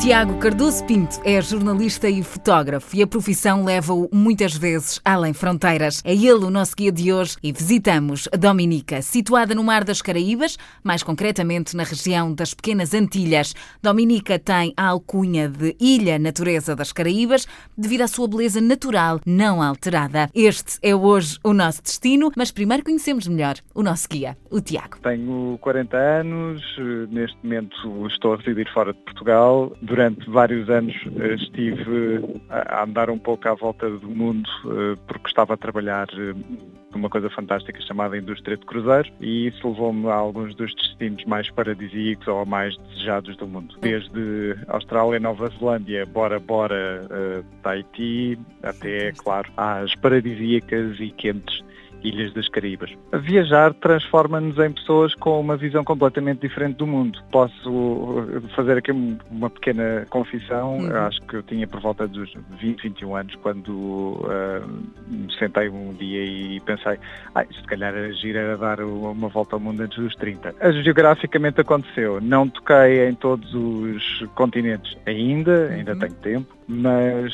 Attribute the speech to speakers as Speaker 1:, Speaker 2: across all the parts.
Speaker 1: Tiago Cardoso Pinto é jornalista e fotógrafo e a profissão leva-o muitas vezes além fronteiras. É ele o nosso guia de hoje e visitamos Dominica, situada no Mar das Caraíbas, mais concretamente na região das Pequenas Antilhas. Dominica tem a alcunha de Ilha Natureza das Caraíbas devido à sua beleza natural não alterada. Este é hoje o nosso destino, mas primeiro conhecemos melhor o nosso guia, o Tiago.
Speaker 2: Tenho 40 anos, neste momento estou a residir fora de Portugal durante vários anos eh, estive a andar um pouco à volta do mundo eh, porque estava a trabalhar eh, numa coisa fantástica chamada indústria de cruzeiros e isso levou-me a alguns dos destinos mais paradisíacos ou mais desejados do mundo. Desde Austrália, Nova Zelândia, Bora Bora, Tahiti, até, claro, às paradisíacas e quentes Ilhas das Caraíbas. Viajar transforma-nos em pessoas com uma visão completamente diferente do mundo. Posso fazer aqui uma pequena confissão. Uhum. Acho que eu tinha por volta dos 20, 21 anos quando uh, me sentei um dia e pensei, ah, se calhar agir era dar uma volta ao mundo antes dos 30. Geograficamente aconteceu. Não toquei em todos os continentes ainda, ainda uhum. tenho tempo, mas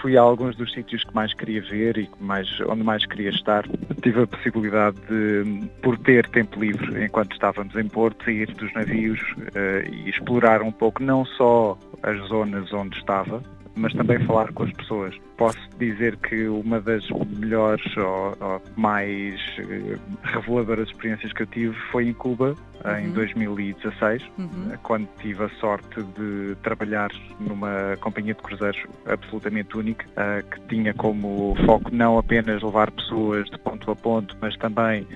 Speaker 2: fui a alguns dos sítios que mais queria ver e mais, onde mais queria estar. Tive a possibilidade de, por ter tempo livre enquanto estávamos em Porto, sair dos navios uh, e explorar um pouco não só as zonas onde estava, mas também falar com as pessoas. Posso dizer que uma das melhores ou, ou mais uh, reveladoras experiências que eu tive foi em Cuba, uhum. em 2016, uhum. quando tive a sorte de trabalhar numa companhia de cruzeiros absolutamente única, uh, que tinha como foco não apenas levar pessoas de ponto a ponto, mas também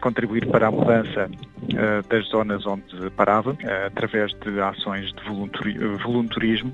Speaker 2: contribuir para a mudança das zonas onde parava, através de ações de voluntarismo,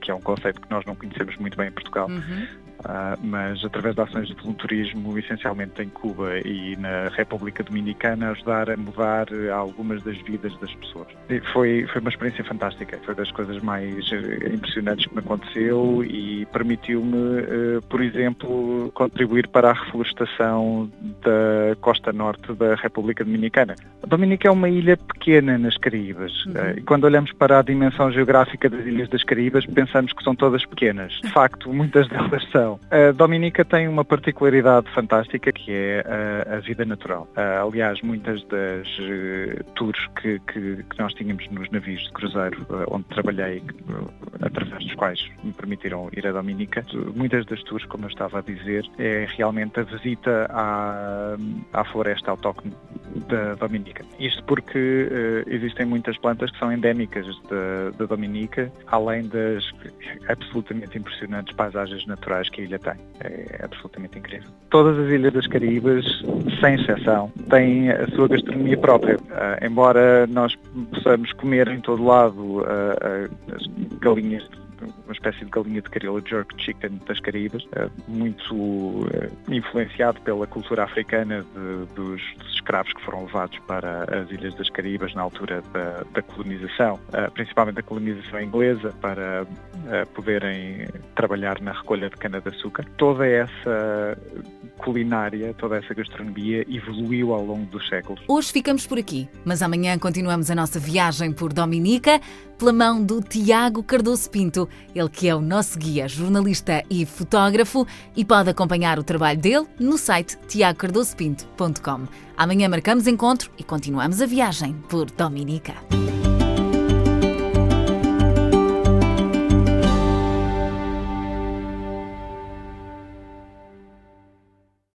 Speaker 2: que é um conceito que nós não conhecemos muito bem em Portugal. Uhum. Uh, mas através de ações de voluntarismo, essencialmente em Cuba e na República Dominicana, ajudar a mudar algumas das vidas das pessoas. E foi, foi uma experiência fantástica, foi das coisas mais eh, impressionantes que me aconteceu e permitiu-me, uh, por exemplo, contribuir para a reflorestação da costa norte da República Dominicana. A Dominica é uma ilha pequena nas Caraíbas uhum. uh, e quando olhamos para a dimensão geográfica das ilhas das Caraíbas, pensamos que são todas pequenas. De facto, muitas delas são. A Dominica tem uma particularidade fantástica que é a, a vida natural. Uh, aliás, muitas das uh, tours que, que, que, nós tínhamos nos navios de cruzeiro, uh, onde trabalhei, através dos quais me permitiram ir a Dominica, muitas das tours, como eu estava a dizer, é realmente a visita à, à floresta autóctone da Dominica. Isto porque existem muitas plantas que são endémicas da, da Dominica, além das absolutamente impressionantes paisagens naturais que ilha tem. É absolutamente incrível. Todas as ilhas das Caraíbas, sem exceção, têm a sua gastronomia própria. Uh, embora nós possamos comer em todo lado uh, uh, as galinhas uma espécie de galinha de caril, jerk chicken das Caraíbas, muito influenciado pela cultura africana de, dos, dos, escravos que foram levados para as Ilhas das Caraíbas na altura da, da colonização, principalmente da colonização inglesa, para poderem trabalhar na recolha de cana-de-açúcar. Toda essa culinária, toda essa gastronomia evoluiu ao longo dos séculos.
Speaker 1: Hoje ficamos por aqui, mas amanhã continuamos a nossa viagem por Dominica pela mão do Tiago Cardoso Pinto, ele que é o nosso guia, jornalista e fotógrafo e pode acompanhar o trabalho dele no site tiagocardosopinto.com. Amanhã marcamos encontro e continuamos a viagem por Dominica.